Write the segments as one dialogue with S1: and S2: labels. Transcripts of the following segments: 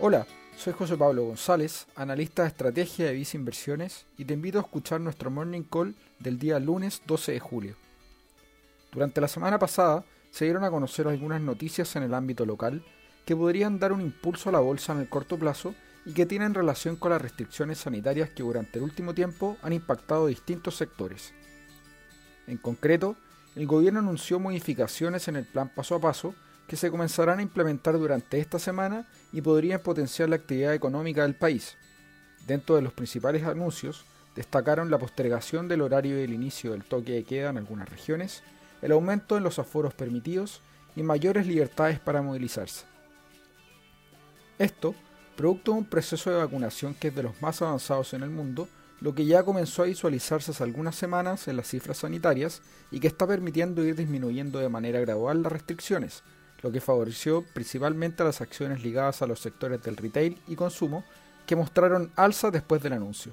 S1: Hola, soy José Pablo González, analista de estrategia de Visa Inversiones y te invito a escuchar nuestro morning call del día lunes 12 de julio. Durante la semana pasada se dieron a conocer algunas noticias en el ámbito local que podrían dar un impulso a la bolsa en el corto plazo y que tienen relación con las restricciones sanitarias que durante el último tiempo han impactado distintos sectores. En concreto, el gobierno anunció modificaciones en el plan paso a paso que se comenzarán a implementar durante esta semana y podrían potenciar la actividad económica del país. Dentro de los principales anuncios, destacaron la postergación del horario del inicio del toque de queda en algunas regiones, el aumento en los aforos permitidos y mayores libertades para movilizarse. Esto, producto de un proceso de vacunación que es de los más avanzados en el mundo, lo que ya comenzó a visualizarse hace algunas semanas en las cifras sanitarias y que está permitiendo ir disminuyendo de manera gradual las restricciones, lo que favoreció principalmente a las acciones ligadas a los sectores del retail y consumo, que mostraron alza después del anuncio.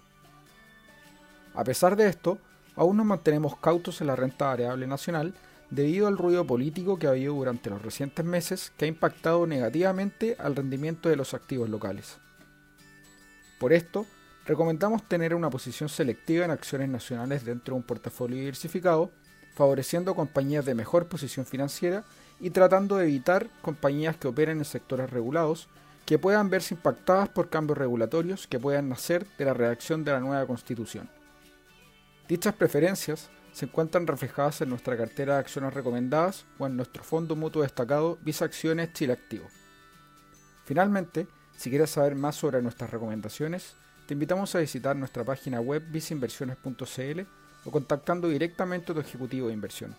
S1: A pesar de esto, aún nos mantenemos cautos en la renta variable nacional debido al ruido político que ha habido durante los recientes meses que ha impactado negativamente al rendimiento de los activos locales. Por esto, recomendamos tener una posición selectiva en acciones nacionales dentro de un portafolio diversificado, favoreciendo compañías de mejor posición financiera y tratando de evitar compañías que operen en sectores regulados que puedan verse impactadas por cambios regulatorios que puedan nacer de la redacción de la nueva constitución. Dichas preferencias se encuentran reflejadas en nuestra cartera de acciones recomendadas o en nuestro fondo mutuo destacado Visa Acciones Chile Activo. Finalmente, si quieres saber más sobre nuestras recomendaciones, te invitamos a visitar nuestra página web visainversiones.cl o contactando directamente a tu ejecutivo de inversión.